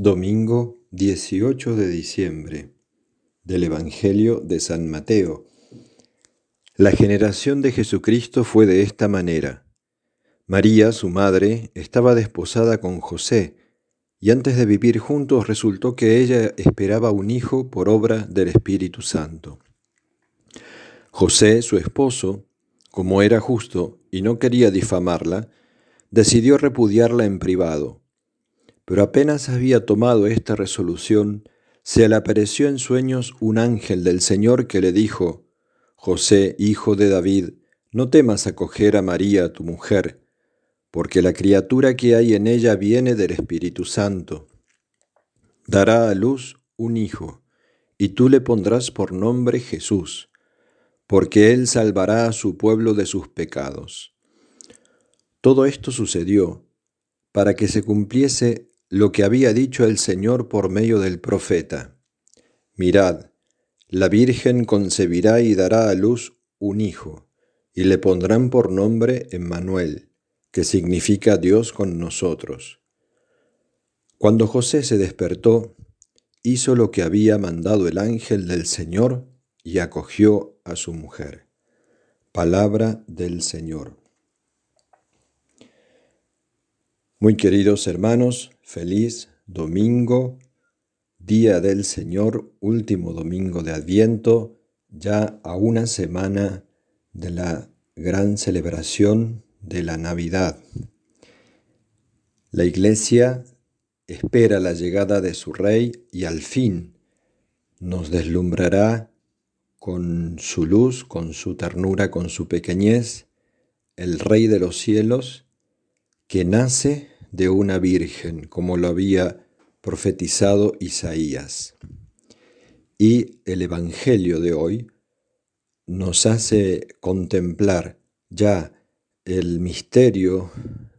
Domingo 18 de diciembre del Evangelio de San Mateo. La generación de Jesucristo fue de esta manera. María, su madre, estaba desposada con José, y antes de vivir juntos resultó que ella esperaba un hijo por obra del Espíritu Santo. José, su esposo, como era justo y no quería difamarla, decidió repudiarla en privado pero apenas había tomado esta resolución, se le apareció en sueños un ángel del Señor que le dijo, José, hijo de David, no temas acoger a María, tu mujer, porque la criatura que hay en ella viene del Espíritu Santo. Dará a luz un hijo, y tú le pondrás por nombre Jesús, porque él salvará a su pueblo de sus pecados. Todo esto sucedió para que se cumpliese lo que había dicho el Señor por medio del profeta. Mirad, la Virgen concebirá y dará a luz un hijo, y le pondrán por nombre Emmanuel, que significa Dios con nosotros. Cuando José se despertó, hizo lo que había mandado el ángel del Señor y acogió a su mujer. Palabra del Señor. Muy queridos hermanos, feliz domingo, día del Señor, último domingo de Adviento, ya a una semana de la gran celebración de la Navidad. La Iglesia espera la llegada de su Rey y al fin nos deslumbrará con su luz, con su ternura, con su pequeñez, el Rey de los cielos, que nace de una virgen, como lo había profetizado Isaías. Y el Evangelio de hoy nos hace contemplar ya el misterio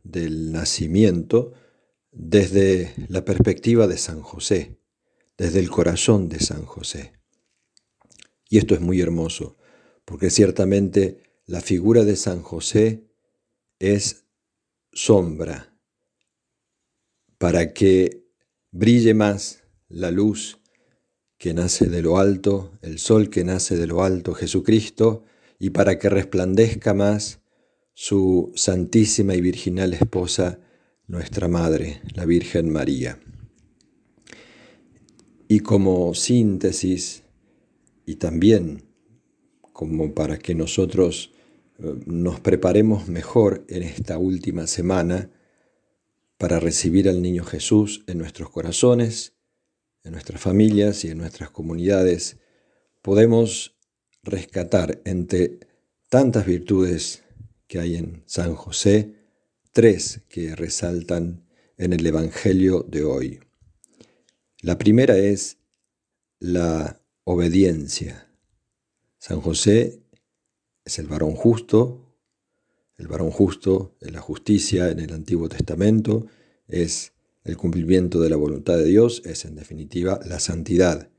del nacimiento desde la perspectiva de San José, desde el corazón de San José. Y esto es muy hermoso, porque ciertamente la figura de San José es sombra para que brille más la luz que nace de lo alto, el sol que nace de lo alto, Jesucristo, y para que resplandezca más su santísima y virginal esposa, nuestra Madre, la Virgen María. Y como síntesis, y también como para que nosotros eh, nos preparemos mejor en esta última semana, para recibir al niño Jesús en nuestros corazones, en nuestras familias y en nuestras comunidades, podemos rescatar entre tantas virtudes que hay en San José, tres que resaltan en el Evangelio de hoy. La primera es la obediencia. San José es el varón justo, el varón justo en la justicia en el Antiguo Testamento es el cumplimiento de la voluntad de Dios, es en definitiva la santidad.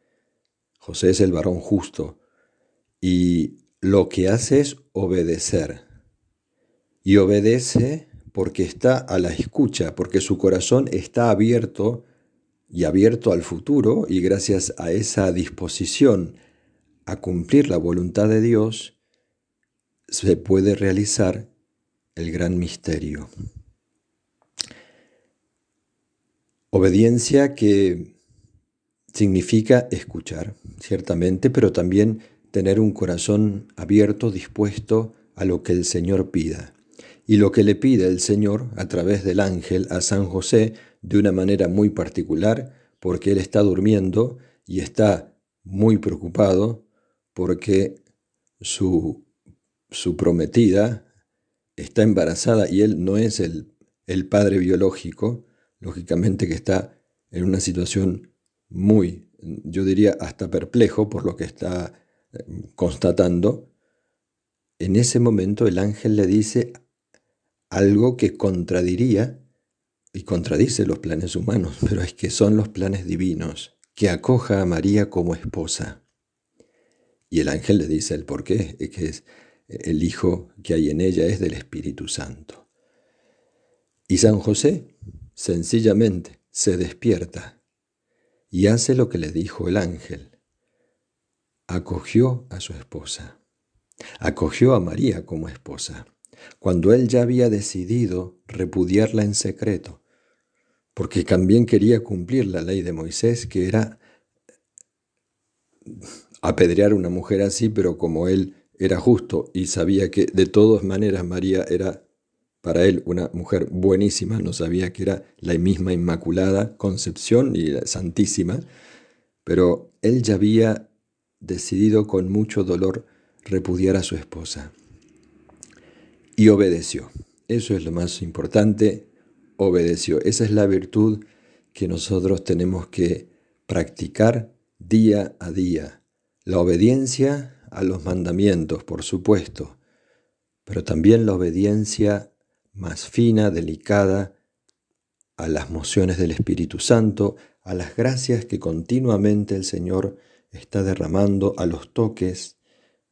José es el varón justo y lo que hace es obedecer. Y obedece porque está a la escucha, porque su corazón está abierto y abierto al futuro y gracias a esa disposición a cumplir la voluntad de Dios, se puede realizar el gran misterio. Obediencia que significa escuchar, ciertamente, pero también tener un corazón abierto, dispuesto a lo que el Señor pida. Y lo que le pide el Señor a través del ángel a San José de una manera muy particular, porque él está durmiendo y está muy preocupado porque su, su prometida, está embarazada y él no es el, el padre biológico, lógicamente que está en una situación muy, yo diría, hasta perplejo por lo que está eh, constatando, en ese momento el ángel le dice algo que contradiría y contradice los planes humanos, pero es que son los planes divinos, que acoja a María como esposa. Y el ángel le dice el por qué, es que es, el Hijo que hay en ella es del Espíritu Santo. Y San José sencillamente se despierta y hace lo que le dijo el ángel. Acogió a su esposa. Acogió a María como esposa, cuando él ya había decidido repudiarla en secreto, porque también quería cumplir la ley de Moisés, que era apedrear a una mujer así, pero como él era justo y sabía que de todas maneras María era para él una mujer buenísima, no sabía que era la misma Inmaculada Concepción y la Santísima, pero él ya había decidido con mucho dolor repudiar a su esposa. Y obedeció. Eso es lo más importante, obedeció. Esa es la virtud que nosotros tenemos que practicar día a día. La obediencia a los mandamientos, por supuesto, pero también la obediencia más fina, delicada, a las mociones del Espíritu Santo, a las gracias que continuamente el Señor está derramando, a los toques,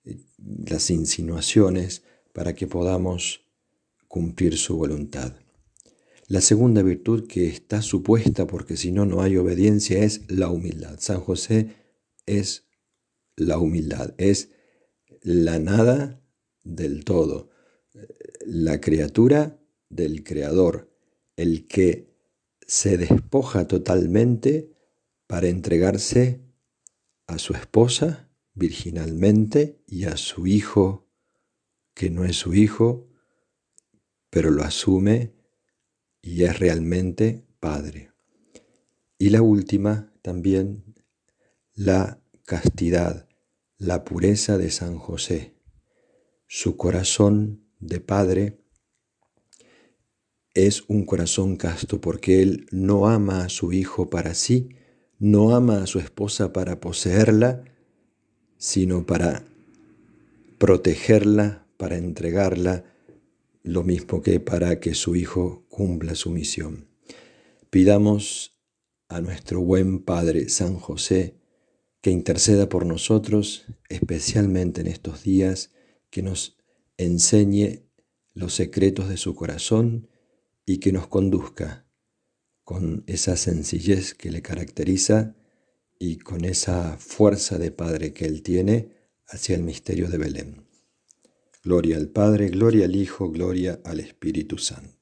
eh, las insinuaciones, para que podamos cumplir su voluntad. La segunda virtud que está supuesta, porque si no, no hay obediencia, es la humildad. San José es la humildad, es la nada del todo, la criatura del Creador, el que se despoja totalmente para entregarse a su esposa virginalmente y a su hijo, que no es su hijo, pero lo asume y es realmente padre. Y la última también, la castidad, la pureza de San José, su corazón de padre es un corazón casto porque él no ama a su hijo para sí, no ama a su esposa para poseerla, sino para protegerla, para entregarla, lo mismo que para que su hijo cumpla su misión. Pidamos a nuestro buen Padre San José, que interceda por nosotros, especialmente en estos días, que nos enseñe los secretos de su corazón y que nos conduzca con esa sencillez que le caracteriza y con esa fuerza de Padre que Él tiene hacia el misterio de Belén. Gloria al Padre, gloria al Hijo, gloria al Espíritu Santo.